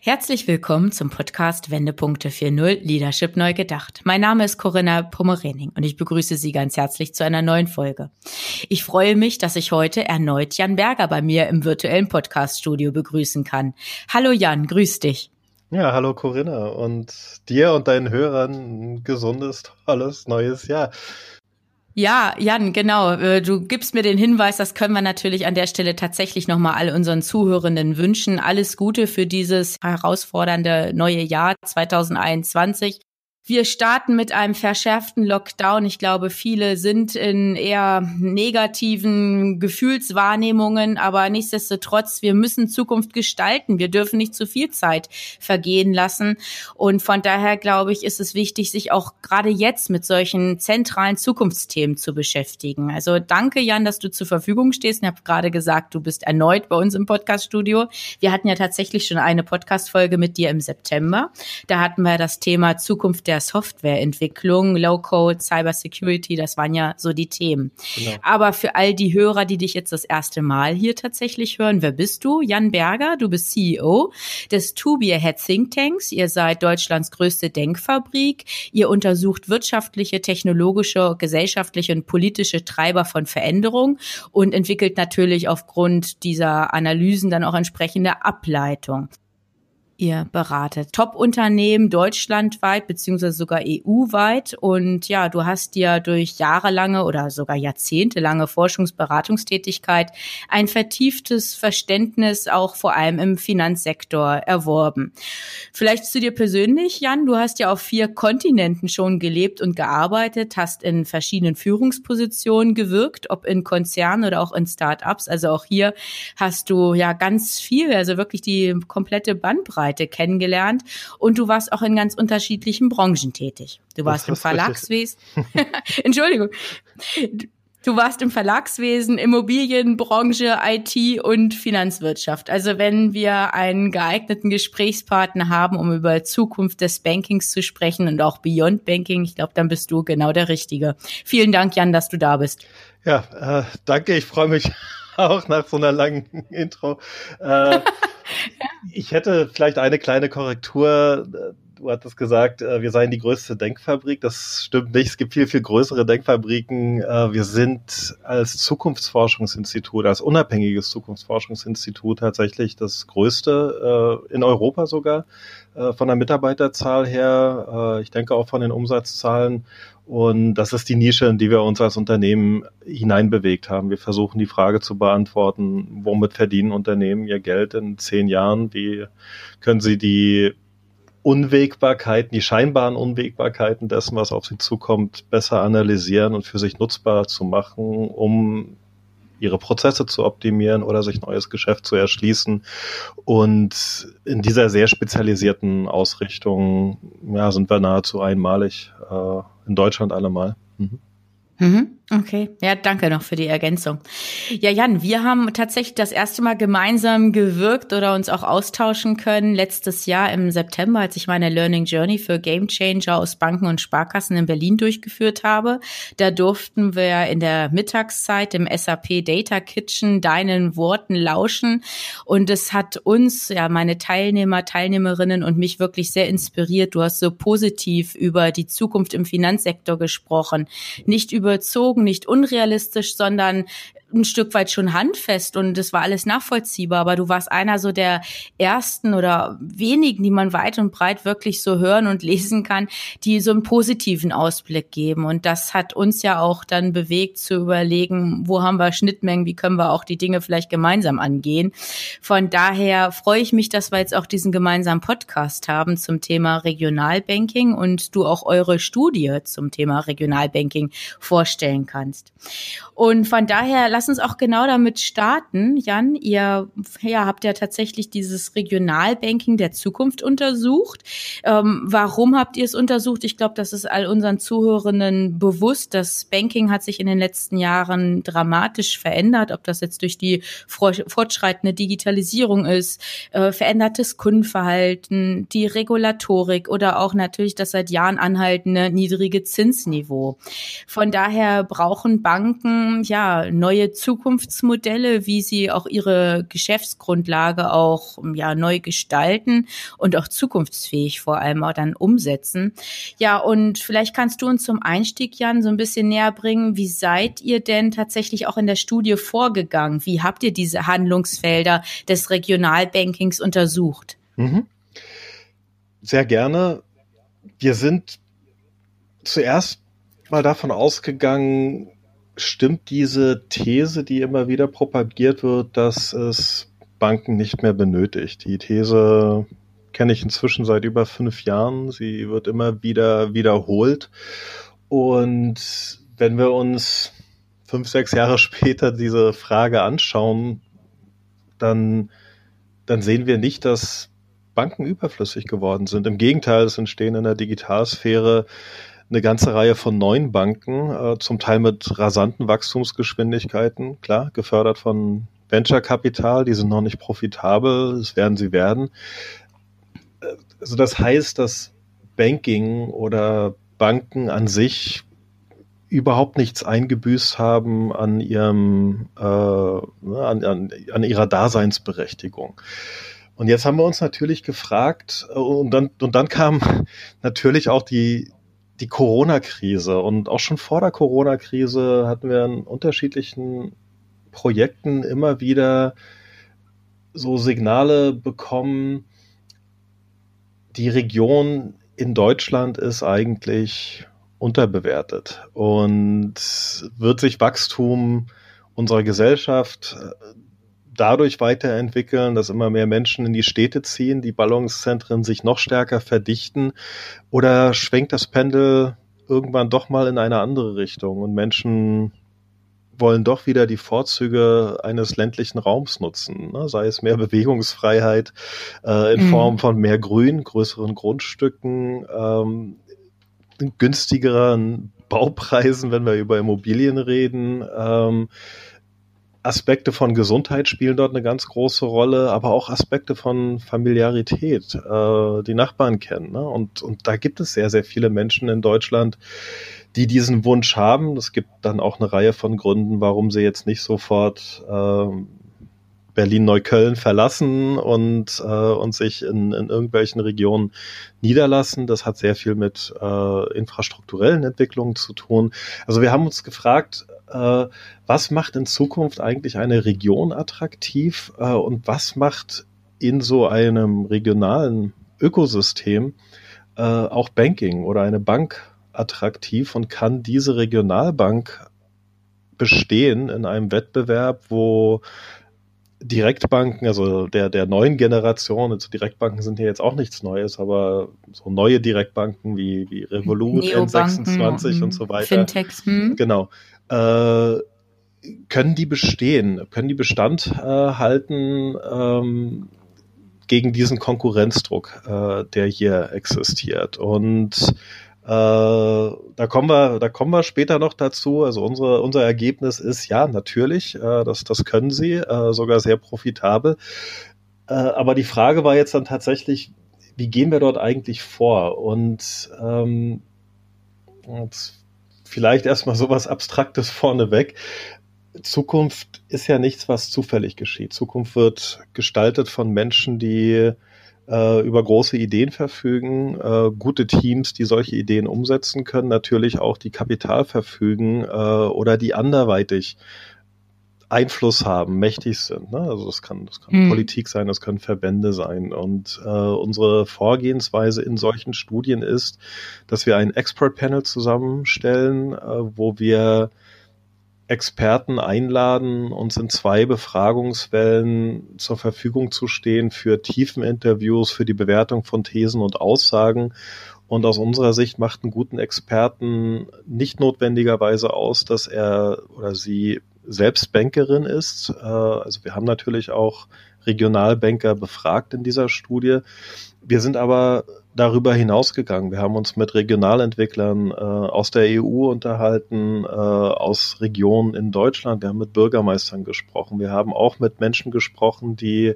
Herzlich willkommen zum Podcast Wendepunkte 4.0 Leadership neu gedacht. Mein Name ist Corinna Pommerening und ich begrüße Sie ganz herzlich zu einer neuen Folge. Ich freue mich, dass ich heute erneut Jan Berger bei mir im virtuellen Podcaststudio begrüßen kann. Hallo Jan, grüß dich. Ja, hallo Corinna und dir und deinen Hörern ein gesundes, tolles neues Jahr. Ja, Jan, genau. Äh, du gibst mir den Hinweis, das können wir natürlich an der Stelle tatsächlich nochmal all unseren Zuhörenden wünschen. Alles Gute für dieses herausfordernde neue Jahr 2021. Wir starten mit einem verschärften Lockdown. Ich glaube, viele sind in eher negativen Gefühlswahrnehmungen, aber nichtsdestotrotz, wir müssen Zukunft gestalten. Wir dürfen nicht zu viel Zeit vergehen lassen. Und von daher, glaube ich, ist es wichtig, sich auch gerade jetzt mit solchen zentralen Zukunftsthemen zu beschäftigen. Also danke, Jan, dass du zur Verfügung stehst. Ich habe gerade gesagt, du bist erneut bei uns im Podcaststudio. Wir hatten ja tatsächlich schon eine Podcastfolge mit dir im September. Da hatten wir das Thema Zukunft der der Softwareentwicklung, Low-Code, Cybersecurity, das waren ja so die Themen. Genau. Aber für all die Hörer, die dich jetzt das erste Mal hier tatsächlich hören, wer bist du? Jan Berger, du bist CEO des Tubier Head Think Tanks. Ihr seid Deutschlands größte Denkfabrik. Ihr untersucht wirtschaftliche, technologische, gesellschaftliche und politische Treiber von Veränderung und entwickelt natürlich aufgrund dieser Analysen dann auch entsprechende Ableitung ihr beratet. Top-Unternehmen deutschlandweit beziehungsweise sogar EU-weit. Und ja, du hast dir durch jahrelange oder sogar jahrzehntelange Forschungsberatungstätigkeit ein vertieftes Verständnis auch vor allem im Finanzsektor erworben. Vielleicht zu dir persönlich, Jan, du hast ja auf vier Kontinenten schon gelebt und gearbeitet, hast in verschiedenen Führungspositionen gewirkt, ob in Konzernen oder auch in Start-ups. Also auch hier hast du ja ganz viel, also wirklich die komplette Bandbreite Bandbreite kennengelernt und du warst auch in ganz unterschiedlichen Branchen tätig. Du warst im Verlagswesen. Entschuldigung. Du warst im Verlagswesen, Immobilienbranche, IT und Finanzwirtschaft. Also wenn wir einen geeigneten Gesprächspartner haben, um über Zukunft des Bankings zu sprechen und auch Beyond Banking, ich glaube, dann bist du genau der Richtige. Vielen Dank, Jan, dass du da bist. Ja, äh, danke. Ich freue mich auch nach so einer langen Intro. Äh, ich hätte vielleicht eine kleine Korrektur. Du hattest gesagt, äh, wir seien die größte Denkfabrik. Das stimmt nicht. Es gibt viel, viel größere Denkfabriken. Äh, wir sind als Zukunftsforschungsinstitut, als unabhängiges Zukunftsforschungsinstitut tatsächlich das größte äh, in Europa sogar von der Mitarbeiterzahl her. Ich denke auch von den Umsatzzahlen. Und das ist die Nische, in die wir uns als Unternehmen hineinbewegt haben. Wir versuchen die Frage zu beantworten, womit verdienen Unternehmen ihr Geld in zehn Jahren? Wie können sie die Unwägbarkeiten, die scheinbaren Unwägbarkeiten dessen, was auf sie zukommt, besser analysieren und für sich nutzbar zu machen, um ihre Prozesse zu optimieren oder sich neues Geschäft zu erschließen. Und in dieser sehr spezialisierten Ausrichtung ja, sind wir nahezu einmalig. Äh, in Deutschland allemal. Mhm. Mhm. Okay, ja, danke noch für die Ergänzung. Ja, Jan, wir haben tatsächlich das erste Mal gemeinsam gewirkt oder uns auch austauschen können letztes Jahr im September, als ich meine Learning Journey für Game Changer aus Banken und Sparkassen in Berlin durchgeführt habe. Da durften wir in der Mittagszeit im SAP Data Kitchen deinen Worten lauschen und es hat uns, ja, meine Teilnehmer, Teilnehmerinnen und mich wirklich sehr inspiriert. Du hast so positiv über die Zukunft im Finanzsektor gesprochen, nicht überzogen Augen nicht unrealistisch, sondern ein Stück weit schon handfest und das war alles nachvollziehbar, aber du warst einer so der ersten oder wenigen, die man weit und breit wirklich so hören und lesen kann, die so einen positiven Ausblick geben und das hat uns ja auch dann bewegt zu überlegen, wo haben wir Schnittmengen, wie können wir auch die Dinge vielleicht gemeinsam angehen. Von daher freue ich mich, dass wir jetzt auch diesen gemeinsamen Podcast haben zum Thema Regionalbanking und du auch eure Studie zum Thema Regionalbanking vorstellen kannst. Und von daher lass uns auch genau damit starten. Jan, ihr ja, habt ja tatsächlich dieses Regionalbanking der Zukunft untersucht. Ähm, warum habt ihr es untersucht? Ich glaube, das ist all unseren Zuhörenden bewusst. Das Banking hat sich in den letzten Jahren dramatisch verändert, ob das jetzt durch die fortschreitende Digitalisierung ist, äh, verändertes Kundenverhalten, die Regulatorik oder auch natürlich das seit Jahren anhaltende niedrige Zinsniveau. Von daher brauchen Banken ja neue Zukunftsmodelle, wie sie auch ihre Geschäftsgrundlage auch ja neu gestalten und auch zukunftsfähig vor allem auch dann umsetzen. Ja, und vielleicht kannst du uns zum Einstieg, Jan, so ein bisschen näher bringen, wie seid ihr denn tatsächlich auch in der Studie vorgegangen? Wie habt ihr diese Handlungsfelder des Regionalbankings untersucht? Mhm. Sehr gerne. Wir sind zuerst mal davon ausgegangen, stimmt diese These, die immer wieder propagiert wird, dass es Banken nicht mehr benötigt. Die These kenne ich inzwischen seit über fünf Jahren. Sie wird immer wieder wiederholt. Und wenn wir uns fünf, sechs Jahre später diese Frage anschauen, dann, dann sehen wir nicht, dass Banken überflüssig geworden sind. Im Gegenteil, es entstehen in der Digitalsphäre eine ganze Reihe von neuen Banken, äh, zum Teil mit rasanten Wachstumsgeschwindigkeiten, klar, gefördert von Venture-Kapital, die sind noch nicht profitabel, das werden sie werden. Äh, also das heißt, dass Banking oder Banken an sich überhaupt nichts eingebüßt haben an ihrem äh, ne, an, an, an ihrer Daseinsberechtigung. Und jetzt haben wir uns natürlich gefragt, äh, und dann, und dann kam natürlich auch die, die Corona-Krise. Und auch schon vor der Corona-Krise hatten wir in unterschiedlichen Projekten immer wieder so Signale bekommen, die Region in Deutschland ist eigentlich unterbewertet und wird sich Wachstum unserer Gesellschaft dadurch weiterentwickeln, dass immer mehr Menschen in die Städte ziehen, die Ballungszentren sich noch stärker verdichten oder schwenkt das Pendel irgendwann doch mal in eine andere Richtung und Menschen wollen doch wieder die Vorzüge eines ländlichen Raums nutzen, ne? sei es mehr Bewegungsfreiheit äh, in mhm. Form von mehr Grün, größeren Grundstücken, ähm, günstigeren Baupreisen, wenn wir über Immobilien reden. Ähm, Aspekte von Gesundheit spielen dort eine ganz große Rolle, aber auch Aspekte von Familiarität, äh, die Nachbarn kennen. Ne? Und, und da gibt es sehr, sehr viele Menschen in Deutschland, die diesen Wunsch haben. Es gibt dann auch eine Reihe von Gründen, warum sie jetzt nicht sofort äh, Berlin-Neukölln verlassen und, äh, und sich in, in irgendwelchen Regionen niederlassen. Das hat sehr viel mit äh, infrastrukturellen Entwicklungen zu tun. Also wir haben uns gefragt, was macht in Zukunft eigentlich eine Region attraktiv äh, und was macht in so einem regionalen Ökosystem äh, auch Banking oder eine Bank attraktiv und kann diese Regionalbank bestehen in einem Wettbewerb, wo Direktbanken, also der, der neuen Generation, also Direktbanken sind ja jetzt auch nichts Neues, aber so neue Direktbanken wie, wie Revolut, N26 und so weiter. Fintechs, hm. Genau. Äh, können die bestehen? Können die Bestand äh, halten ähm, gegen diesen Konkurrenzdruck, äh, der hier existiert? Und äh, da kommen wir, da kommen wir später noch dazu. Also unsere, unser Ergebnis ist ja natürlich, äh, das, das können sie, äh, sogar sehr profitabel. Äh, aber die Frage war jetzt dann tatsächlich, wie gehen wir dort eigentlich vor? Und ähm, jetzt vielleicht erstmal sowas Abstraktes vorneweg. Zukunft ist ja nichts, was zufällig geschieht. Zukunft wird gestaltet von Menschen, die äh, über große Ideen verfügen, äh, gute Teams, die solche Ideen umsetzen können, natürlich auch die Kapital verfügen äh, oder die anderweitig Einfluss haben, mächtig sind. Ne? Also das kann, das kann mhm. Politik sein, das können Verbände sein. Und äh, unsere Vorgehensweise in solchen Studien ist, dass wir ein Expert Panel zusammenstellen, äh, wo wir Experten einladen, uns in zwei Befragungswellen zur Verfügung zu stehen für Tiefeninterviews, für die Bewertung von Thesen und Aussagen. Und aus unserer Sicht macht einen guten Experten nicht notwendigerweise aus, dass er oder sie selbst Bankerin ist. Äh, also wir haben natürlich auch Regionalbanker befragt in dieser Studie. Wir sind aber darüber hinausgegangen. Wir haben uns mit Regionalentwicklern äh, aus der EU unterhalten, äh, aus Regionen in Deutschland. Wir haben mit Bürgermeistern gesprochen. Wir haben auch mit Menschen gesprochen, die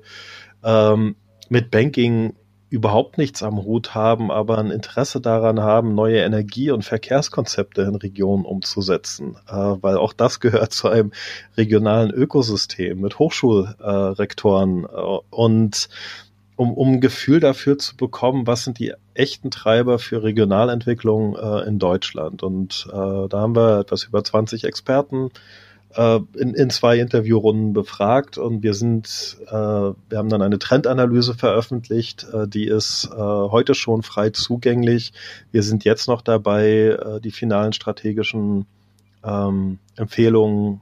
ähm, mit Banking überhaupt nichts am Hut haben, aber ein Interesse daran haben, neue Energie- und Verkehrskonzepte in Regionen umzusetzen, äh, weil auch das gehört zu einem regionalen Ökosystem mit Hochschulrektoren äh, und um, um ein Gefühl dafür zu bekommen, was sind die echten Treiber für Regionalentwicklung äh, in Deutschland. Und äh, da haben wir etwas über 20 Experten äh, in, in zwei Interviewrunden befragt und wir sind, äh, wir haben dann eine Trendanalyse veröffentlicht, äh, die ist äh, heute schon frei zugänglich. Wir sind jetzt noch dabei, äh, die finalen strategischen ähm, Empfehlungen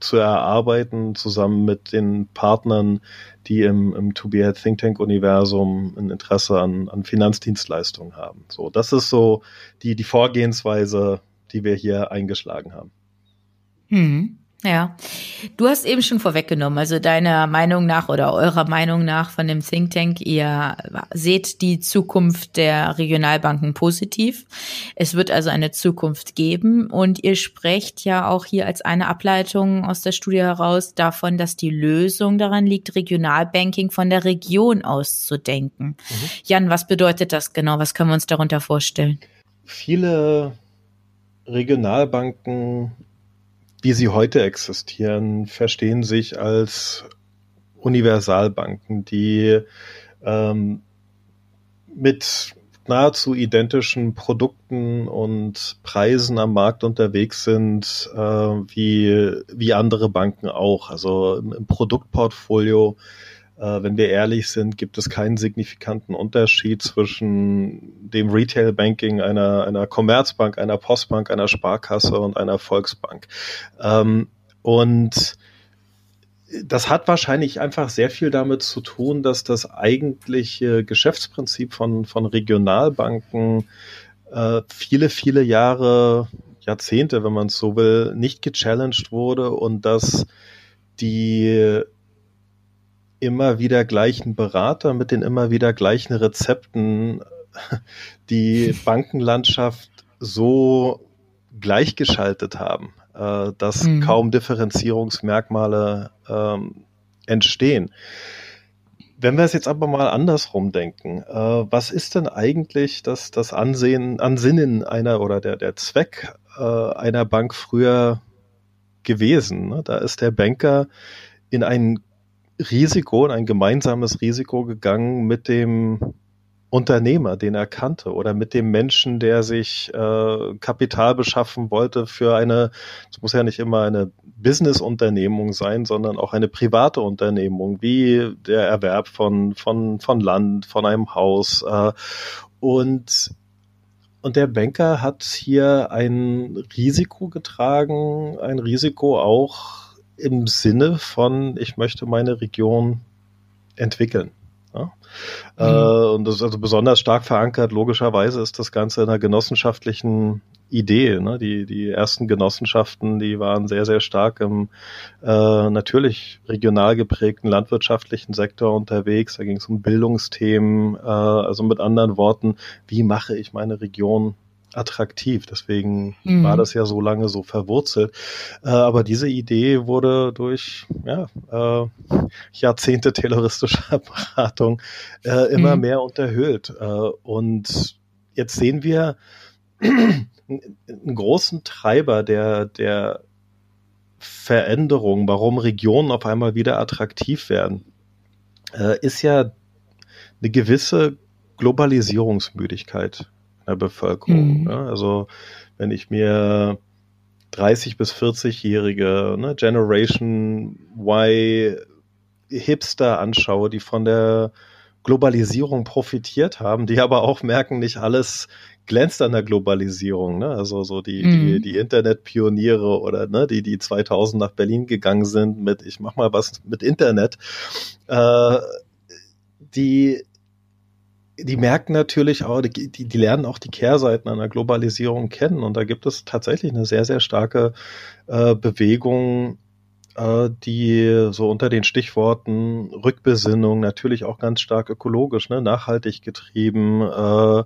zu erarbeiten, zusammen mit den Partnern, die im, im To Be Think Tank Universum ein Interesse an, an Finanzdienstleistungen haben. So, das ist so die, die Vorgehensweise, die wir hier eingeschlagen haben. Hm. Ja, du hast eben schon vorweggenommen, also deiner Meinung nach oder eurer Meinung nach von dem Think Tank, ihr seht die Zukunft der Regionalbanken positiv. Es wird also eine Zukunft geben und ihr sprecht ja auch hier als eine Ableitung aus der Studie heraus davon, dass die Lösung daran liegt, Regionalbanking von der Region aus zu denken. Mhm. Jan, was bedeutet das genau? Was können wir uns darunter vorstellen? Viele Regionalbanken wie sie heute existieren, verstehen sich als Universalbanken, die ähm, mit nahezu identischen Produkten und Preisen am Markt unterwegs sind, äh, wie, wie andere Banken auch. Also im, im Produktportfolio äh, wenn wir ehrlich sind, gibt es keinen signifikanten Unterschied zwischen dem Retail Banking einer, einer Commerzbank, einer Postbank, einer Sparkasse und einer Volksbank. Ähm, und das hat wahrscheinlich einfach sehr viel damit zu tun, dass das eigentliche Geschäftsprinzip von, von Regionalbanken äh, viele, viele Jahre, Jahrzehnte, wenn man es so will, nicht gechallenged wurde und dass die immer wieder gleichen Berater mit den immer wieder gleichen Rezepten die Bankenlandschaft so gleichgeschaltet haben, äh, dass mhm. kaum Differenzierungsmerkmale ähm, entstehen. Wenn wir es jetzt aber mal andersrum denken, äh, was ist denn eigentlich das, das Ansehen, Ansinnen einer oder der, der Zweck äh, einer Bank früher gewesen? Ne? Da ist der Banker in einen Risiko, ein gemeinsames Risiko gegangen mit dem Unternehmer, den er kannte, oder mit dem Menschen, der sich äh, Kapital beschaffen wollte für eine, es muss ja nicht immer eine Business-Unternehmung sein, sondern auch eine private Unternehmung, wie der Erwerb von, von, von Land, von einem Haus. Äh, und und der Banker hat hier ein Risiko getragen, ein Risiko auch im Sinne von, ich möchte meine Region entwickeln. Ja? Mhm. Äh, und das ist also besonders stark verankert, logischerweise ist das Ganze in einer genossenschaftlichen Idee. Ne? Die, die ersten Genossenschaften, die waren sehr, sehr stark im äh, natürlich regional geprägten landwirtschaftlichen Sektor unterwegs. Da ging es um Bildungsthemen, äh, also mit anderen Worten, wie mache ich meine Region attraktiv. Deswegen mhm. war das ja so lange so verwurzelt. Äh, aber diese Idee wurde durch ja, äh, Jahrzehnte terroristischer Beratung äh, immer mhm. mehr unterhöhlt. Äh, und jetzt sehen wir einen großen Treiber der, der Veränderung, warum Regionen auf einmal wieder attraktiv werden, äh, ist ja eine gewisse Globalisierungsmüdigkeit der Bevölkerung. Mhm. Ne? Also wenn ich mir 30 bis 40-jährige ne, Generation Y Hipster anschaue, die von der Globalisierung profitiert haben, die aber auch merken, nicht alles glänzt an der Globalisierung. Ne? Also so die, mhm. die, die Internetpioniere oder ne, die, die 2000 nach Berlin gegangen sind mit, ich mach mal was mit Internet, äh, die die merken natürlich auch, die, die lernen auch die Kehrseiten einer Globalisierung kennen. Und da gibt es tatsächlich eine sehr, sehr starke äh, Bewegung äh, die so unter den Stichworten Rückbesinnung, natürlich auch ganz stark ökologisch, ne, nachhaltig getrieben, äh,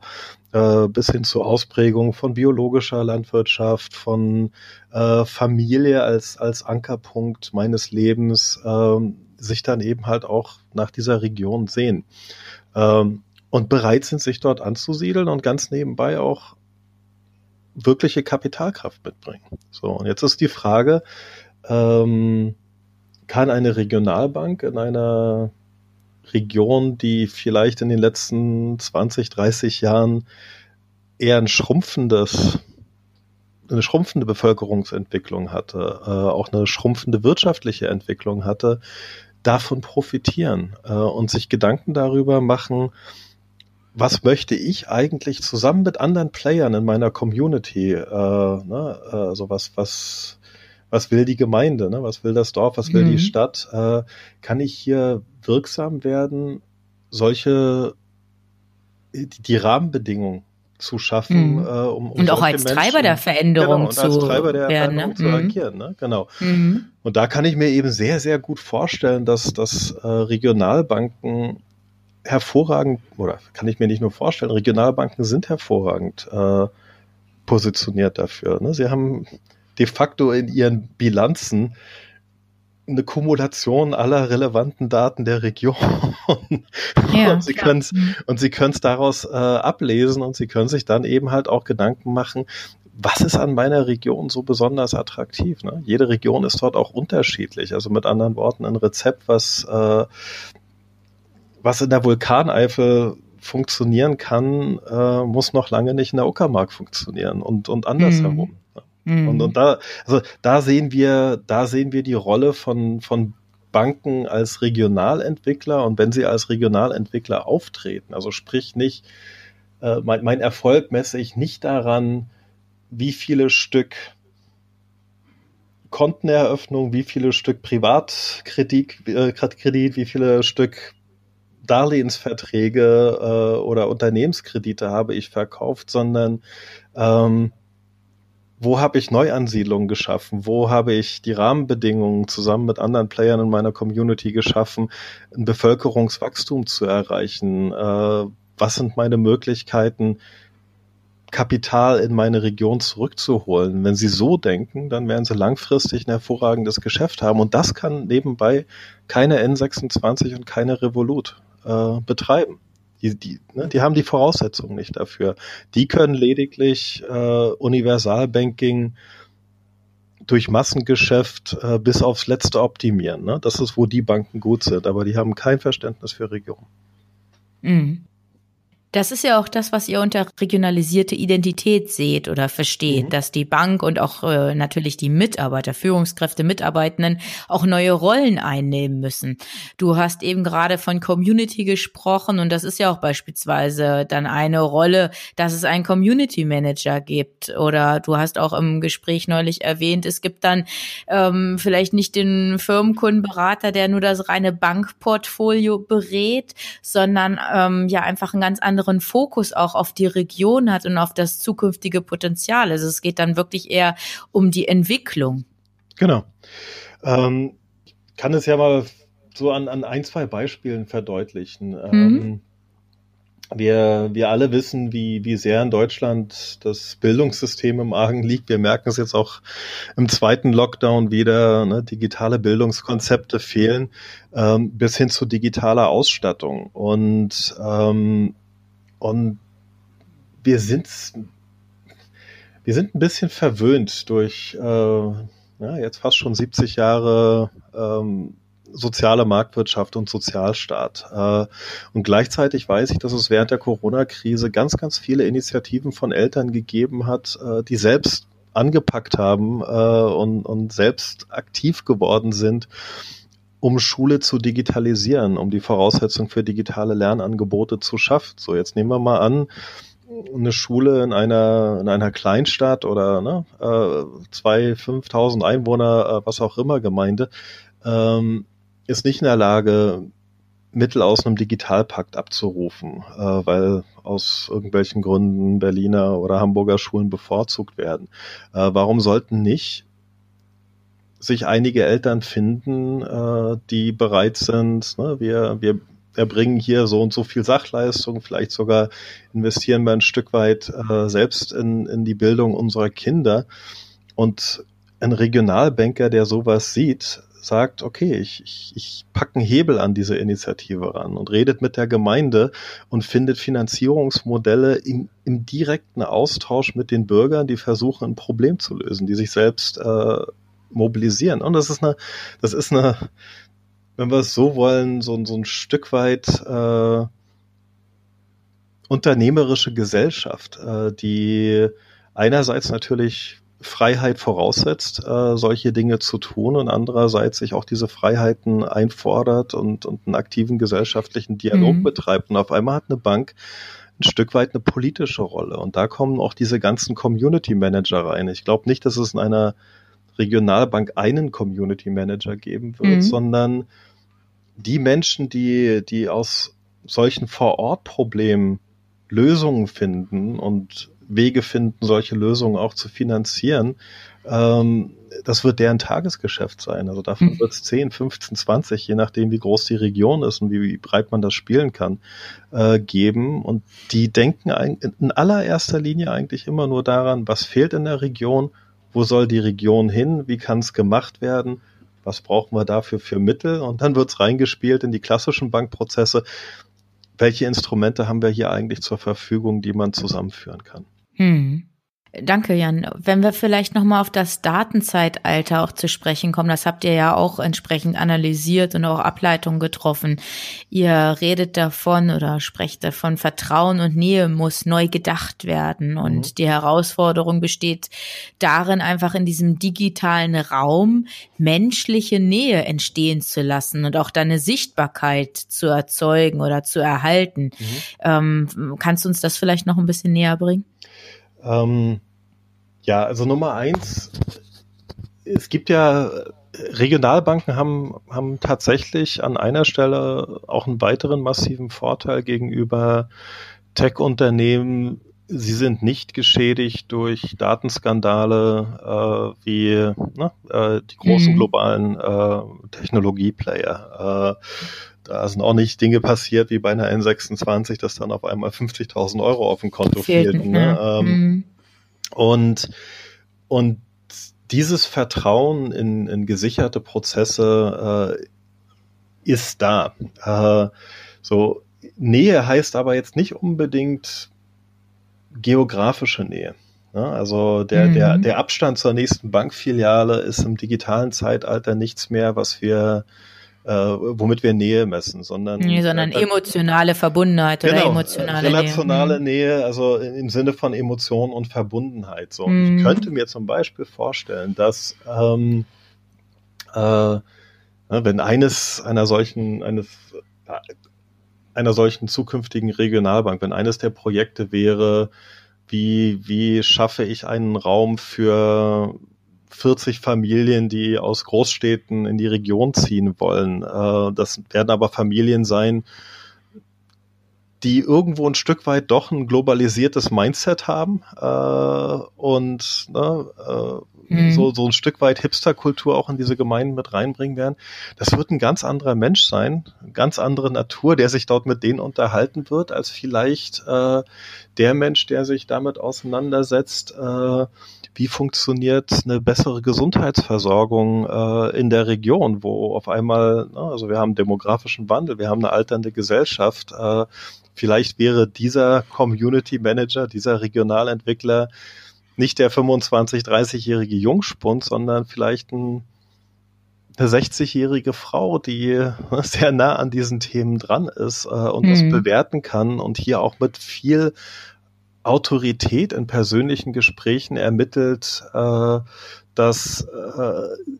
äh, bis hin zur Ausprägung von biologischer Landwirtschaft, von äh, Familie als, als Ankerpunkt meines Lebens, äh, sich dann eben halt auch nach dieser Region sehen. Ähm, und bereit sind, sich dort anzusiedeln und ganz nebenbei auch wirkliche Kapitalkraft mitbringen. So, und jetzt ist die Frage, ähm, kann eine Regionalbank in einer Region, die vielleicht in den letzten 20, 30 Jahren eher ein schrumpfendes, eine schrumpfende Bevölkerungsentwicklung hatte, äh, auch eine schrumpfende wirtschaftliche Entwicklung hatte, davon profitieren äh, und sich Gedanken darüber machen, was möchte ich eigentlich zusammen mit anderen Playern in meiner Community, äh, ne, äh, also was, was, was will die Gemeinde, ne? was will das Dorf, was will mhm. die Stadt, äh, kann ich hier wirksam werden, solche, die, die Rahmenbedingungen zu schaffen, mhm. äh, um, um und auch als Menschen, Treiber der Veränderung genau, zu als Treiber der werden, Veränderung ne? zu mhm. agieren, ne? genau. Mhm. Und da kann ich mir eben sehr, sehr gut vorstellen, dass, dass äh, Regionalbanken hervorragend, oder kann ich mir nicht nur vorstellen, Regionalbanken sind hervorragend äh, positioniert dafür. Ne? Sie haben de facto in ihren Bilanzen eine Kumulation aller relevanten Daten der Region. Ja, und sie können es und sie können es daraus äh, ablesen und sie können sich dann eben halt auch Gedanken machen, was ist an meiner Region so besonders attraktiv? Ne? Jede Region ist dort auch unterschiedlich. Also mit anderen Worten, ein Rezept, was äh, was in der Vulkaneifel funktionieren kann, äh, muss noch lange nicht in der Uckermark funktionieren und, und andersherum. Mhm. mhm. Und, und da, also da sehen wir, da sehen wir die Rolle von, von Banken als Regionalentwickler und wenn sie als Regionalentwickler auftreten, also sprich nicht, äh, mein, mein Erfolg messe ich nicht daran, wie viele Stück Konteneröffnung, wie viele Stück Privatkredit, äh, Kredit, wie viele Stück Darlehensverträge äh, oder Unternehmenskredite habe ich verkauft, sondern ähm, wo habe ich Neuansiedlungen geschaffen? Wo habe ich die Rahmenbedingungen zusammen mit anderen Playern in meiner Community geschaffen, ein Bevölkerungswachstum zu erreichen? Äh, was sind meine Möglichkeiten, Kapital in meine Region zurückzuholen? Wenn Sie so denken, dann werden Sie langfristig ein hervorragendes Geschäft haben. Und das kann nebenbei keine N26 und keine Revolut äh, betreiben. Die, die, ne, die haben die Voraussetzungen nicht dafür. Die können lediglich äh, Universalbanking durch Massengeschäft äh, bis aufs Letzte optimieren. Ne? Das ist, wo die Banken gut sind, aber die haben kein Verständnis für Region. Mhm. Das ist ja auch das, was ihr unter regionalisierte Identität seht oder versteht, mhm. dass die Bank und auch äh, natürlich die Mitarbeiter, Führungskräfte, Mitarbeitenden auch neue Rollen einnehmen müssen. Du hast eben gerade von Community gesprochen und das ist ja auch beispielsweise dann eine Rolle, dass es einen Community Manager gibt oder du hast auch im Gespräch neulich erwähnt, es gibt dann ähm, vielleicht nicht den Firmenkundenberater, der nur das reine Bankportfolio berät, sondern ähm, ja einfach ein ganz anderes anderen Fokus auch auf die Region hat und auf das zukünftige Potenzial. Also es geht dann wirklich eher um die Entwicklung. Genau. Ähm, ich kann es ja mal so an, an ein, zwei Beispielen verdeutlichen. Mhm. Ähm, wir, wir alle wissen, wie, wie sehr in Deutschland das Bildungssystem im Argen liegt. Wir merken es jetzt auch im zweiten Lockdown wieder. Ne? Digitale Bildungskonzepte fehlen ähm, bis hin zu digitaler Ausstattung. Und ähm, und wir sind, wir sind ein bisschen verwöhnt durch äh, ja, jetzt fast schon 70 Jahre ähm, soziale Marktwirtschaft und Sozialstaat. Äh, und gleichzeitig weiß ich, dass es während der Corona-Krise ganz, ganz viele Initiativen von Eltern gegeben hat, äh, die selbst angepackt haben äh, und, und selbst aktiv geworden sind, um Schule zu digitalisieren, um die Voraussetzung für digitale Lernangebote zu schaffen. So, jetzt nehmen wir mal an, eine Schule in einer, in einer Kleinstadt oder ne, äh, zwei, fünftausend Einwohner, äh, was auch immer Gemeinde, ähm, ist nicht in der Lage, Mittel aus einem Digitalpakt abzurufen, äh, weil aus irgendwelchen Gründen Berliner oder Hamburger Schulen bevorzugt werden. Äh, warum sollten nicht sich einige Eltern finden, äh, die bereit sind, ne, wir, wir erbringen hier so und so viel Sachleistung, vielleicht sogar investieren wir ein Stück weit äh, selbst in, in die Bildung unserer Kinder. Und ein Regionalbanker, der sowas sieht, sagt, okay, ich, ich, ich packe einen Hebel an diese Initiative ran und redet mit der Gemeinde und findet Finanzierungsmodelle im, im direkten Austausch mit den Bürgern, die versuchen, ein Problem zu lösen, die sich selbst äh, mobilisieren. Und das ist eine, das ist eine, wenn wir es so wollen, so, so ein Stück weit äh, unternehmerische Gesellschaft, äh, die einerseits natürlich Freiheit voraussetzt, äh, solche Dinge zu tun und andererseits sich auch diese Freiheiten einfordert und, und einen aktiven gesellschaftlichen Dialog mhm. betreibt. Und auf einmal hat eine Bank ein Stück weit eine politische Rolle. Und da kommen auch diese ganzen Community Manager rein. Ich glaube nicht, dass es in einer Regionalbank einen Community Manager geben wird, mhm. sondern die Menschen, die, die aus solchen Vor-Ort-Problemen Lösungen finden und Wege finden, solche Lösungen auch zu finanzieren, ähm, das wird deren Tagesgeschäft sein. Also davon mhm. wird es 10, 15, 20, je nachdem, wie groß die Region ist und wie, wie breit man das spielen kann, äh, geben. Und die denken in allererster Linie eigentlich immer nur daran, was fehlt in der Region, wo soll die Region hin, wie kann es gemacht werden, was brauchen wir dafür für Mittel und dann wird es reingespielt in die klassischen Bankprozesse. Welche Instrumente haben wir hier eigentlich zur Verfügung, die man zusammenführen kann? Hm. Danke, Jan. Wenn wir vielleicht nochmal auf das Datenzeitalter auch zu sprechen kommen, das habt ihr ja auch entsprechend analysiert und auch Ableitungen getroffen. Ihr redet davon oder sprecht davon, Vertrauen und Nähe muss neu gedacht werden. Und mhm. die Herausforderung besteht darin, einfach in diesem digitalen Raum menschliche Nähe entstehen zu lassen und auch deine Sichtbarkeit zu erzeugen oder zu erhalten. Mhm. Ähm, kannst du uns das vielleicht noch ein bisschen näher bringen? Ähm, ja, also Nummer eins, es gibt ja, Regionalbanken haben, haben tatsächlich an einer Stelle auch einen weiteren massiven Vorteil gegenüber Tech-Unternehmen. Sie sind nicht geschädigt durch Datenskandale äh, wie ne, äh, die großen mhm. globalen äh, Technologieplayer. Äh, da sind auch nicht Dinge passiert wie bei einer N26, dass dann auf einmal 50.000 Euro auf dem Konto fehlten. Ne? Ähm, mhm. Und, und dieses Vertrauen in, in gesicherte Prozesse äh, ist da. Äh, so Nähe heißt aber jetzt nicht unbedingt geografische Nähe. Ne? Also der, mhm. der, der Abstand zur nächsten Bankfiliale ist im digitalen Zeitalter nichts mehr, was wir äh, womit wir Nähe messen, sondern nee, sondern äh, emotionale Verbundenheit genau, oder emotionale relationale Nähe. Nähe, also im Sinne von Emotion und Verbundenheit. So, mhm. ich könnte mir zum Beispiel vorstellen, dass ähm, äh, wenn eines einer solchen eines einer solchen zukünftigen Regionalbank, wenn eines der Projekte wäre, wie, wie schaffe ich einen Raum für 40 Familien, die aus Großstädten in die Region ziehen wollen. Äh, das werden aber Familien sein, die irgendwo ein Stück weit doch ein globalisiertes Mindset haben äh, und ne, äh, mhm. so, so ein Stück weit Hipsterkultur auch in diese Gemeinden mit reinbringen werden. Das wird ein ganz anderer Mensch sein, ganz andere Natur, der sich dort mit denen unterhalten wird, als vielleicht äh, der Mensch, der sich damit auseinandersetzt, äh, wie funktioniert eine bessere Gesundheitsversorgung äh, in der Region, wo auf einmal, na, ne, also wir haben demografischen Wandel, wir haben eine alternde Gesellschaft. Äh, vielleicht wäre dieser Community Manager, dieser Regionalentwickler nicht der 25, 30-jährige Jungspund, sondern vielleicht ein eine 60-jährige Frau, die sehr nah an diesen Themen dran ist äh, und mhm. das bewerten kann und hier auch mit viel Autorität in persönlichen Gesprächen ermittelt, äh, dass äh,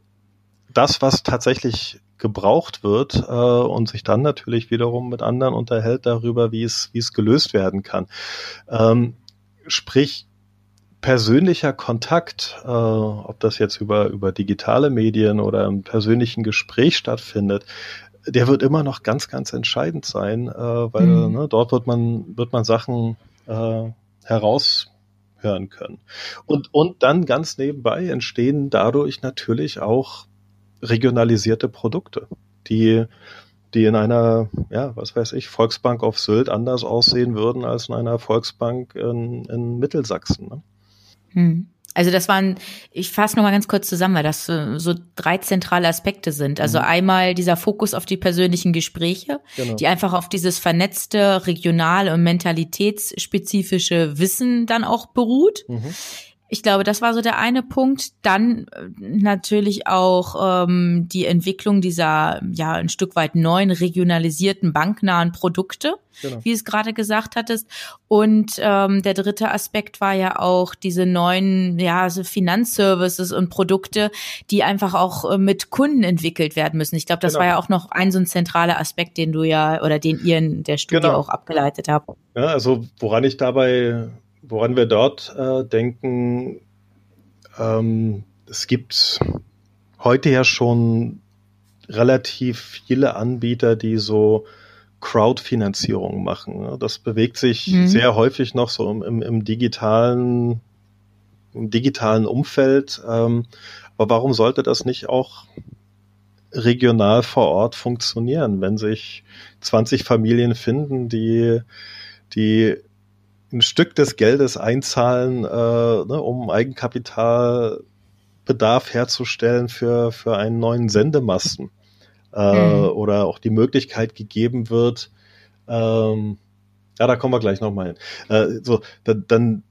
das, was tatsächlich gebraucht wird äh, und sich dann natürlich wiederum mit anderen unterhält darüber, wie es, wie es gelöst werden kann. Ähm, sprich, persönlicher Kontakt, äh, ob das jetzt über, über digitale Medien oder im persönlichen Gespräch stattfindet, der wird immer noch ganz, ganz entscheidend sein, äh, weil mhm. ne, dort wird man, wird man Sachen äh, heraushören können. Und, und dann ganz nebenbei entstehen dadurch natürlich auch regionalisierte Produkte, die, die in einer, ja, was weiß ich, Volksbank auf Sylt anders aussehen würden als in einer Volksbank in, in Mittelsachsen. Ne? Hm. Also das waren, ich fasse nochmal ganz kurz zusammen, weil das so drei zentrale Aspekte sind. Also mhm. einmal dieser Fokus auf die persönlichen Gespräche, genau. die einfach auf dieses vernetzte, regional- und mentalitätsspezifische Wissen dann auch beruht. Mhm. Ich glaube, das war so der eine Punkt. Dann äh, natürlich auch ähm, die Entwicklung dieser ja ein Stück weit neuen regionalisierten banknahen Produkte, genau. wie es gerade gesagt hattest. Und ähm, der dritte Aspekt war ja auch diese neuen ja so Finanzservices und Produkte, die einfach auch äh, mit Kunden entwickelt werden müssen. Ich glaube, das genau. war ja auch noch ein so ein zentraler Aspekt, den du ja oder den ihr in der Studie genau. auch abgeleitet habt. Ja, also woran ich dabei woran wir dort äh, denken, ähm, es gibt heute ja schon relativ viele Anbieter, die so Crowdfinanzierung machen. Das bewegt sich mhm. sehr häufig noch so im, im, digitalen, im digitalen Umfeld. Ähm, aber warum sollte das nicht auch regional vor Ort funktionieren, wenn sich 20 Familien finden, die, die ein Stück des Geldes einzahlen, äh, ne, um Eigenkapitalbedarf herzustellen für, für einen neuen Sendemasten. Äh, mhm. Oder auch die Möglichkeit gegeben wird, ähm, ja, da kommen wir gleich nochmal hin. Äh, so, dann, dann,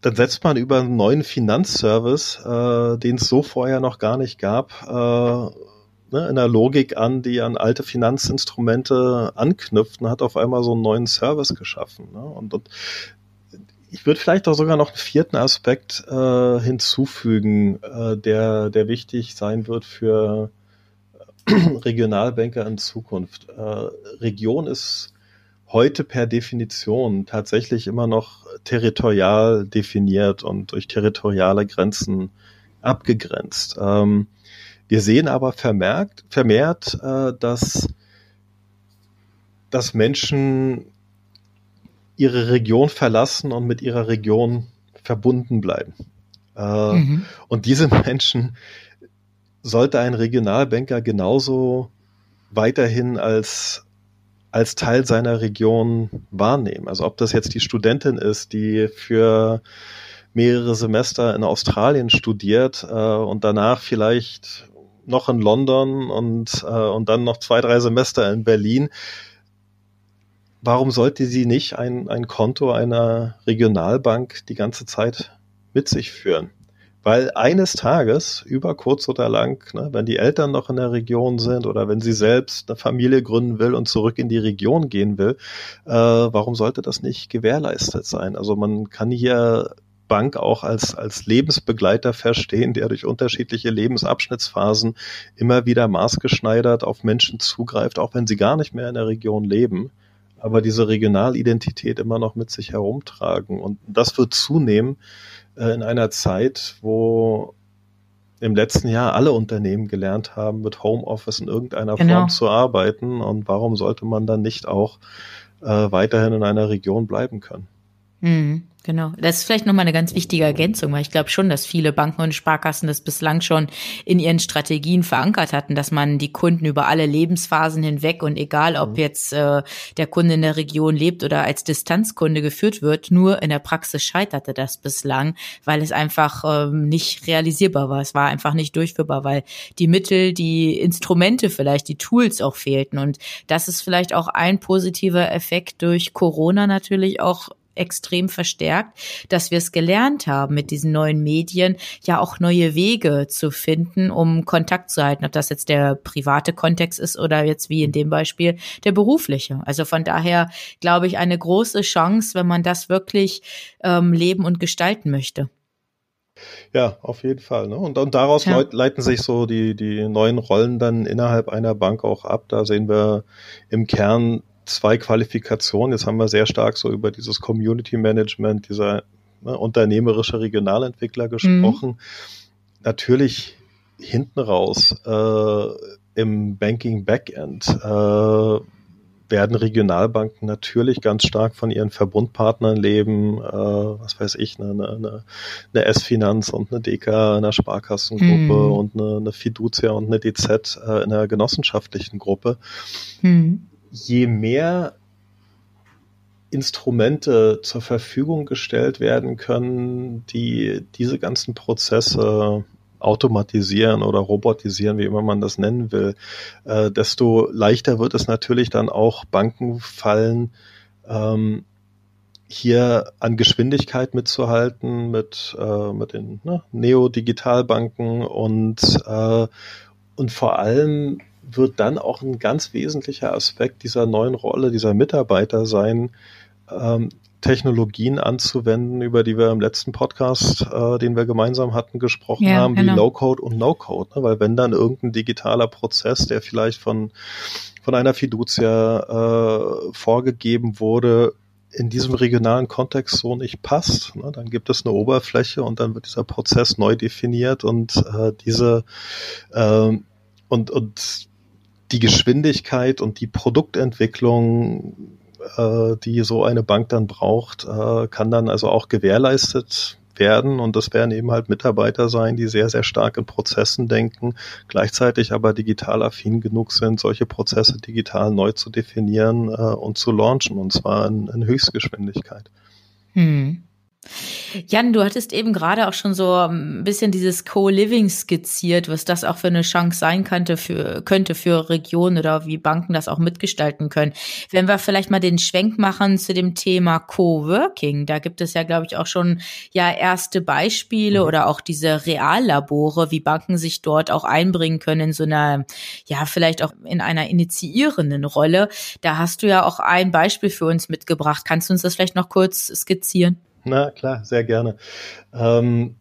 dann setzt man über einen neuen Finanzservice, äh, den es so vorher noch gar nicht gab, äh, ne, in der Logik an, die an alte Finanzinstrumente anknüpft und hat auf einmal so einen neuen Service geschaffen. Ne? Und, und ich würde vielleicht auch sogar noch einen vierten Aspekt äh, hinzufügen, äh, der, der wichtig sein wird für äh, Regionalbanker in Zukunft. Äh, Region ist heute per Definition tatsächlich immer noch territorial definiert und durch territoriale Grenzen abgegrenzt. Ähm, wir sehen aber vermerkt, vermehrt, äh, dass, dass Menschen ihre Region verlassen und mit ihrer Region verbunden bleiben. Äh, mhm. Und diese Menschen sollte ein Regionalbanker genauso weiterhin als als Teil seiner Region wahrnehmen. Also ob das jetzt die Studentin ist, die für mehrere Semester in Australien studiert äh, und danach vielleicht noch in London und, äh, und dann noch zwei, drei Semester in Berlin. Warum sollte sie nicht ein, ein Konto einer Regionalbank die ganze Zeit mit sich führen? Weil eines Tages, über kurz oder lang, ne, wenn die Eltern noch in der Region sind oder wenn sie selbst eine Familie gründen will und zurück in die Region gehen will, äh, warum sollte das nicht gewährleistet sein? Also man kann hier Bank auch als, als Lebensbegleiter verstehen, der durch unterschiedliche Lebensabschnittsphasen immer wieder maßgeschneidert auf Menschen zugreift, auch wenn sie gar nicht mehr in der Region leben, aber diese Regionalidentität immer noch mit sich herumtragen. Und das wird zunehmen äh, in einer Zeit, wo im letzten Jahr alle Unternehmen gelernt haben, mit Homeoffice in irgendeiner genau. Form zu arbeiten. Und warum sollte man dann nicht auch äh, weiterhin in einer Region bleiben können? Mhm. Genau. Das ist vielleicht nochmal eine ganz wichtige Ergänzung, weil ich glaube schon, dass viele Banken und Sparkassen das bislang schon in ihren Strategien verankert hatten, dass man die Kunden über alle Lebensphasen hinweg und egal, ob mhm. jetzt äh, der Kunde in der Region lebt oder als Distanzkunde geführt wird, nur in der Praxis scheiterte das bislang, weil es einfach ähm, nicht realisierbar war. Es war einfach nicht durchführbar, weil die Mittel, die Instrumente vielleicht, die Tools auch fehlten. Und das ist vielleicht auch ein positiver Effekt durch Corona natürlich auch extrem verstärkt, dass wir es gelernt haben, mit diesen neuen Medien ja auch neue Wege zu finden, um Kontakt zu halten, ob das jetzt der private Kontext ist oder jetzt wie in dem Beispiel der berufliche. Also von daher glaube ich eine große Chance, wenn man das wirklich ähm, leben und gestalten möchte. Ja, auf jeden Fall. Ne? Und, und daraus ja. leiten sich so die, die neuen Rollen dann innerhalb einer Bank auch ab. Da sehen wir im Kern zwei Qualifikationen. Jetzt haben wir sehr stark so über dieses Community Management, dieser ne, unternehmerische Regionalentwickler mhm. gesprochen. Mhm. Natürlich hinten raus äh, im Banking Backend. Äh, werden Regionalbanken natürlich ganz stark von ihren Verbundpartnern leben, äh, was weiß ich, eine, eine, eine S-Finanz und eine DK in einer Sparkassengruppe mhm. und eine, eine Fiducia und eine DZ äh, in einer genossenschaftlichen Gruppe. Mhm. Je mehr Instrumente zur Verfügung gestellt werden können, die diese ganzen Prozesse automatisieren oder robotisieren, wie immer man das nennen will, äh, desto leichter wird es natürlich dann auch Banken fallen, ähm, hier an Geschwindigkeit mitzuhalten mit, äh, mit den ne, Neo-Digitalbanken und, äh, und vor allem wird dann auch ein ganz wesentlicher Aspekt dieser neuen Rolle, dieser Mitarbeiter sein, ähm, Technologien anzuwenden, über die wir im letzten Podcast, äh, den wir gemeinsam hatten, gesprochen ja, haben, genau. wie Low-Code und No-Code. Ne? Weil wenn dann irgendein digitaler Prozess, der vielleicht von, von einer Fiducia äh, vorgegeben wurde, in diesem regionalen Kontext so nicht passt, ne? dann gibt es eine Oberfläche und dann wird dieser Prozess neu definiert und äh, diese äh, und, und die Geschwindigkeit und die Produktentwicklung äh, die so eine Bank dann braucht, äh, kann dann also auch gewährleistet werden und das werden eben halt Mitarbeiter sein, die sehr, sehr stark in Prozessen denken, gleichzeitig aber digital affin genug sind, solche Prozesse digital neu zu definieren äh, und zu launchen und zwar in, in Höchstgeschwindigkeit. Hm. Jan, du hattest eben gerade auch schon so ein bisschen dieses Co-Living skizziert, was das auch für eine Chance sein könnte für, könnte für Regionen oder wie Banken das auch mitgestalten können. Wenn wir vielleicht mal den Schwenk machen zu dem Thema Co-Working, da gibt es ja, glaube ich, auch schon ja erste Beispiele mhm. oder auch diese Reallabore, wie Banken sich dort auch einbringen können in so einer, ja, vielleicht auch in einer initiierenden Rolle. Da hast du ja auch ein Beispiel für uns mitgebracht. Kannst du uns das vielleicht noch kurz skizzieren? Na klar, sehr gerne. Ähm,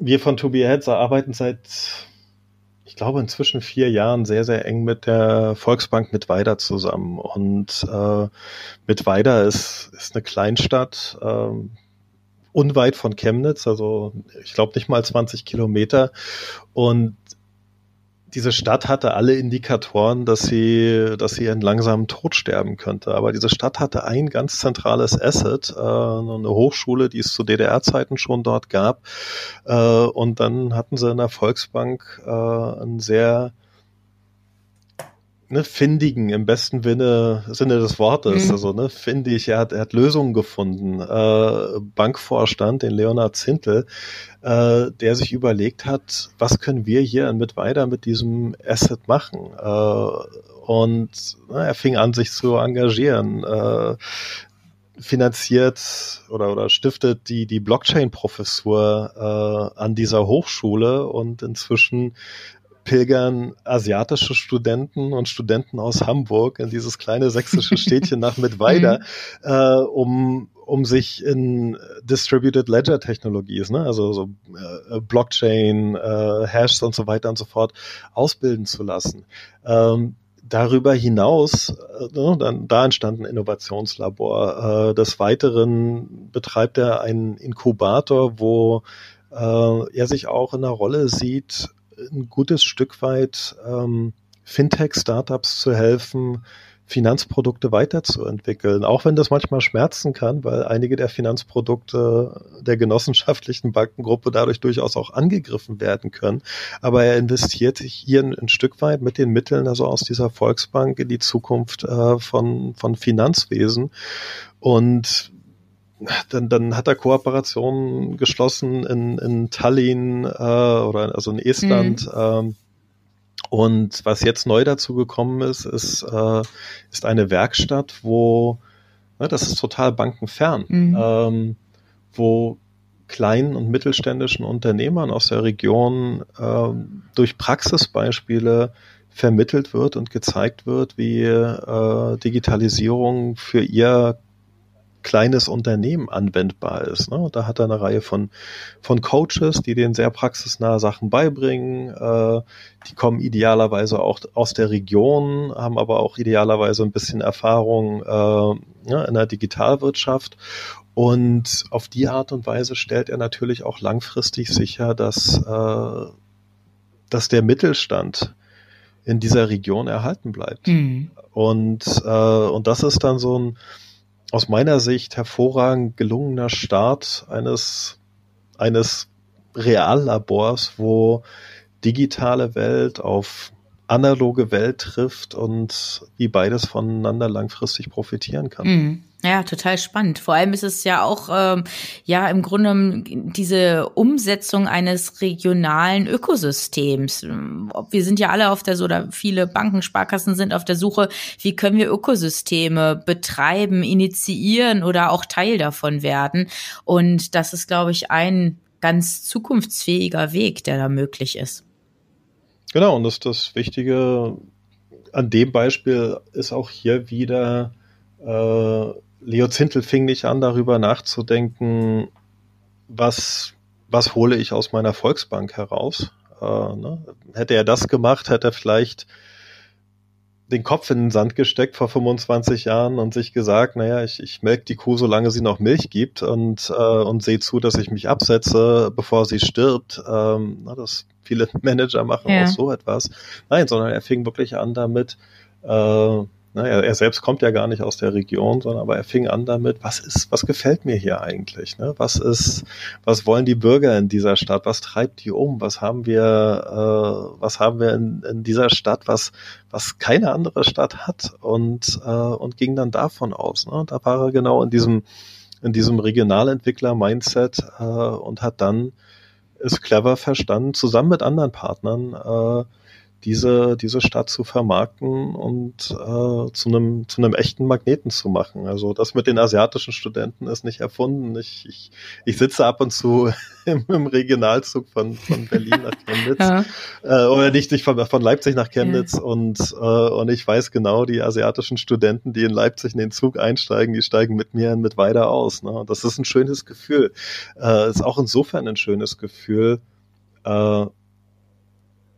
wir von To Be Aheads arbeiten seit, ich glaube, inzwischen vier Jahren sehr, sehr eng mit der Volksbank Mittweida zusammen. Und äh, Mittweida ist, ist eine Kleinstadt, äh, unweit von Chemnitz, also ich glaube nicht mal 20 Kilometer. Und diese Stadt hatte alle Indikatoren, dass sie, dass sie einen langsamen Tod sterben könnte. Aber diese Stadt hatte ein ganz zentrales Asset, äh, eine Hochschule, die es zu DDR-Zeiten schon dort gab. Äh, und dann hatten sie in der Volksbank äh, einen sehr ne, findigen im besten Sinne, Sinne des Wortes. Mhm. Also ne, findig, er hat, er hat Lösungen gefunden. Äh, Bankvorstand, den Leonard Zintel, äh, der sich überlegt hat, was können wir hier mit weiter mit diesem Asset machen? Äh, und na, er fing an, sich zu engagieren. Äh, finanziert oder, oder stiftet die, die Blockchain-Professur äh, an dieser Hochschule und inzwischen pilgern asiatische Studenten und Studenten aus Hamburg in dieses kleine sächsische Städtchen nach Mittweida, mhm. äh, um, um sich in Distributed Ledger Technologies, ne, also so äh, Blockchain, äh, Hashs und so weiter und so fort ausbilden zu lassen. Ähm, darüber hinaus, äh, ne, dann, da entstand ein Innovationslabor. Äh, des Weiteren betreibt er einen Inkubator, wo äh, er sich auch in der Rolle sieht, ein gutes Stück weit ähm, Fintech-Startups zu helfen, Finanzprodukte weiterzuentwickeln, auch wenn das manchmal schmerzen kann, weil einige der Finanzprodukte der genossenschaftlichen Bankengruppe dadurch durchaus auch angegriffen werden können. Aber er investiert hier ein, ein Stück weit mit den Mitteln also aus dieser Volksbank in die Zukunft äh, von, von Finanzwesen. Und dann, dann hat er Kooperationen geschlossen in, in Tallinn äh, oder also in Estland. Mhm. Ähm, und was jetzt neu dazu gekommen ist, ist, äh, ist eine Werkstatt, wo, ne, das ist total bankenfern, mhm. ähm, wo kleinen und mittelständischen Unternehmern aus der Region äh, durch Praxisbeispiele vermittelt wird und gezeigt wird, wie äh, Digitalisierung für ihr kleines Unternehmen anwendbar ist. Ne? Da hat er eine Reihe von, von Coaches, die den sehr praxisnahe Sachen beibringen. Äh, die kommen idealerweise auch aus der Region, haben aber auch idealerweise ein bisschen Erfahrung äh, ja, in der Digitalwirtschaft. Und auf die Art und Weise stellt er natürlich auch langfristig sicher, dass, äh, dass der Mittelstand in dieser Region erhalten bleibt. Mhm. Und, äh, und das ist dann so ein aus meiner Sicht hervorragend gelungener Start eines, eines Reallabors, wo digitale Welt auf analoge Welt trifft und wie beides voneinander langfristig profitieren kann. Mhm. Ja, total spannend. Vor allem ist es ja auch ähm, ja im Grunde diese Umsetzung eines regionalen Ökosystems. Wir sind ja alle auf der oder viele Banken, Sparkassen sind auf der Suche, wie können wir Ökosysteme betreiben, initiieren oder auch Teil davon werden. Und das ist, glaube ich, ein ganz zukunftsfähiger Weg, der da möglich ist. Genau, und das, das Wichtige an dem Beispiel ist auch hier wieder, äh, Leo Zintel fing nicht an, darüber nachzudenken, was, was hole ich aus meiner Volksbank heraus. Äh, ne? Hätte er das gemacht, hätte er vielleicht den Kopf in den Sand gesteckt vor 25 Jahren und sich gesagt, naja, ich, ich melke die Kuh, solange sie noch Milch gibt und, äh, und sehe zu, dass ich mich absetze, bevor sie stirbt. Ähm, na, das viele Manager machen ja. auch so etwas. Nein, sondern er fing wirklich an damit, äh, naja, er selbst kommt ja gar nicht aus der Region, sondern aber er fing an damit, was ist, was gefällt mir hier eigentlich? Ne? Was ist, was wollen die Bürger in dieser Stadt? Was treibt die um? Was haben wir, äh, was haben wir in, in dieser Stadt, was, was keine andere Stadt hat? Und, äh, und ging dann davon aus. Ne? Da war er genau in diesem, in diesem Regionalentwickler-Mindset äh, und hat dann es clever verstanden, zusammen mit anderen Partnern äh, diese, diese Stadt zu vermarkten und äh, zu einem zu einem echten Magneten zu machen. Also das mit den asiatischen Studenten ist nicht erfunden. Ich, ich, ich sitze ab und zu im, im Regionalzug von, von Berlin nach Chemnitz ja. äh, oder nicht, nicht von, von Leipzig nach Chemnitz ja. und, äh, und ich weiß genau, die asiatischen Studenten, die in Leipzig in den Zug einsteigen, die steigen mit mir mit weiter aus. Ne? Und das ist ein schönes Gefühl. Äh, ist auch insofern ein schönes Gefühl, äh,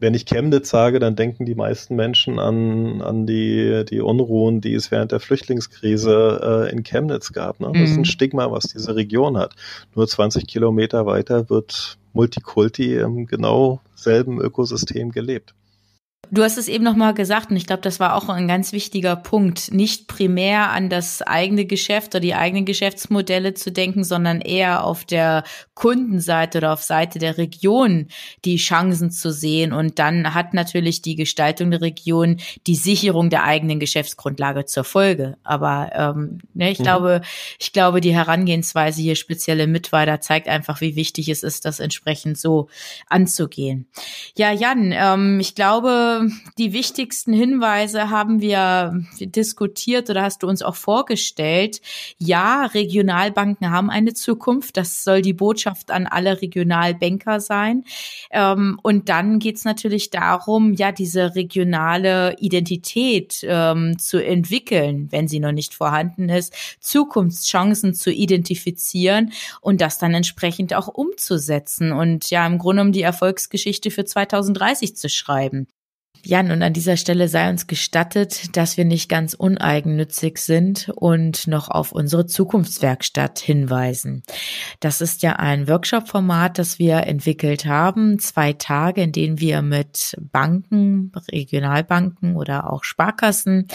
wenn ich Chemnitz sage, dann denken die meisten Menschen an, an die, die Unruhen, die es während der Flüchtlingskrise äh, in Chemnitz gab. Ne? Das ist ein mhm. Stigma, was diese Region hat. Nur 20 Kilometer weiter wird Multikulti im genau selben Ökosystem gelebt. Du hast es eben noch mal gesagt und ich glaube, das war auch ein ganz wichtiger Punkt, nicht primär an das eigene Geschäft oder die eigenen Geschäftsmodelle zu denken, sondern eher auf der Kundenseite oder auf Seite der Region die Chancen zu sehen und dann hat natürlich die Gestaltung der Region die Sicherung der eigenen Geschäftsgrundlage zur Folge. Aber ähm, ne, ich mhm. glaube, ich glaube, die Herangehensweise hier spezielle Mitweiter zeigt einfach, wie wichtig es ist, das entsprechend so anzugehen. Ja, Jan, ähm, ich glaube die wichtigsten Hinweise haben wir diskutiert oder hast du uns auch vorgestellt. Ja, Regionalbanken haben eine Zukunft. Das soll die Botschaft an alle Regionalbanker sein. Ähm, und dann geht es natürlich darum, ja, diese regionale Identität ähm, zu entwickeln, wenn sie noch nicht vorhanden ist, Zukunftschancen zu identifizieren und das dann entsprechend auch umzusetzen und ja, im Grunde um die Erfolgsgeschichte für 2030 zu schreiben. Jan, und an dieser Stelle sei uns gestattet, dass wir nicht ganz uneigennützig sind und noch auf unsere Zukunftswerkstatt hinweisen. Das ist ja ein Workshop-Format, das wir entwickelt haben. Zwei Tage, in denen wir mit Banken, Regionalbanken oder auch Sparkassen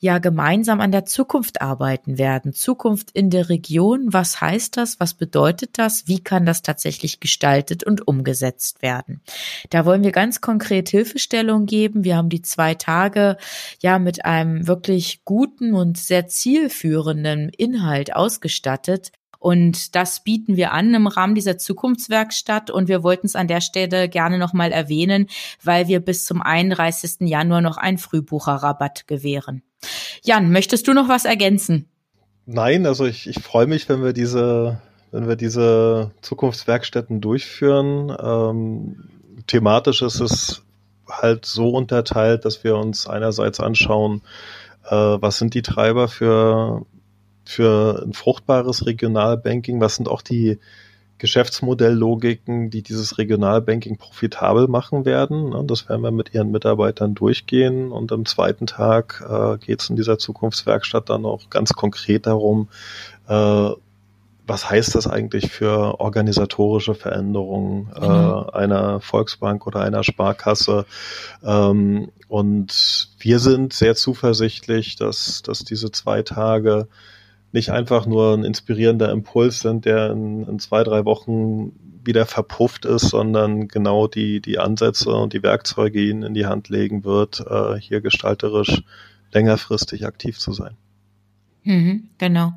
ja gemeinsam an der Zukunft arbeiten werden. Zukunft in der Region. Was heißt das? Was bedeutet das? Wie kann das tatsächlich gestaltet und umgesetzt werden? Da wollen wir ganz konkret Hilfestellung geben gegeben. Wir haben die zwei Tage ja mit einem wirklich guten und sehr zielführenden Inhalt ausgestattet. Und das bieten wir an im Rahmen dieser Zukunftswerkstatt. Und wir wollten es an der Stelle gerne nochmal erwähnen, weil wir bis zum 31. Januar noch einen Frühbucherrabatt gewähren. Jan, möchtest du noch was ergänzen? Nein, also ich, ich freue mich, wenn wir diese, wenn wir diese Zukunftswerkstätten durchführen. Ähm, thematisch ist es halt so unterteilt, dass wir uns einerseits anschauen, äh, was sind die Treiber für, für ein fruchtbares Regionalbanking, was sind auch die Geschäftsmodelllogiken, die dieses Regionalbanking profitabel machen werden. Ne? Das werden wir mit ihren Mitarbeitern durchgehen. Und am zweiten Tag äh, geht es in dieser Zukunftswerkstatt dann auch ganz konkret darum, äh, was heißt das eigentlich für organisatorische Veränderungen äh, mhm. einer Volksbank oder einer Sparkasse? Ähm, und wir sind sehr zuversichtlich, dass, dass diese zwei Tage nicht einfach nur ein inspirierender Impuls sind, der in, in zwei, drei Wochen wieder verpufft ist, sondern genau die, die Ansätze und die Werkzeuge ihnen in die Hand legen wird, äh, hier gestalterisch längerfristig aktiv zu sein. Mhm, genau.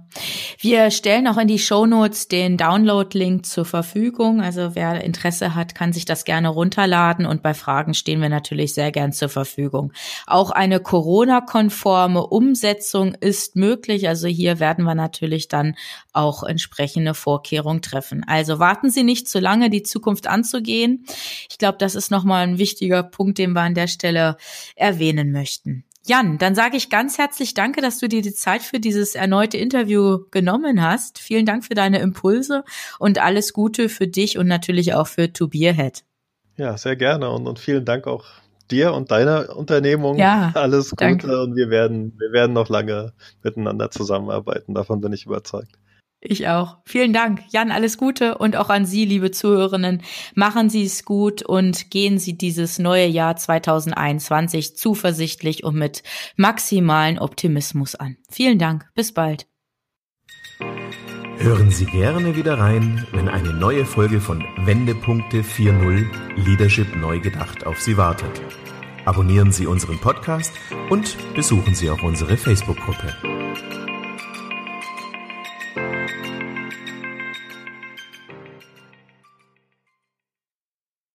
Wir stellen auch in die Show Notes den Download-Link zur Verfügung. Also wer Interesse hat, kann sich das gerne runterladen und bei Fragen stehen wir natürlich sehr gern zur Verfügung. Auch eine Corona-konforme Umsetzung ist möglich. Also hier werden wir natürlich dann auch entsprechende Vorkehrungen treffen. Also warten Sie nicht zu lange, die Zukunft anzugehen. Ich glaube, das ist nochmal ein wichtiger Punkt, den wir an der Stelle erwähnen möchten. Jan, dann sage ich ganz herzlich Danke, dass du dir die Zeit für dieses erneute Interview genommen hast. Vielen Dank für deine Impulse und alles Gute für dich und natürlich auch für To Beerhead. Ja, sehr gerne und, und vielen Dank auch dir und deiner Unternehmung. Ja, alles Gute danke. und wir werden, wir werden noch lange miteinander zusammenarbeiten. Davon bin ich überzeugt. Ich auch. Vielen Dank. Jan, alles Gute und auch an Sie, liebe Zuhörerinnen. Machen Sie es gut und gehen Sie dieses neue Jahr 2021 zuversichtlich und mit maximalen Optimismus an. Vielen Dank. Bis bald. Hören Sie gerne wieder rein, wenn eine neue Folge von Wendepunkte 4.0 Leadership neu gedacht auf Sie wartet. Abonnieren Sie unseren Podcast und besuchen Sie auch unsere Facebook-Gruppe.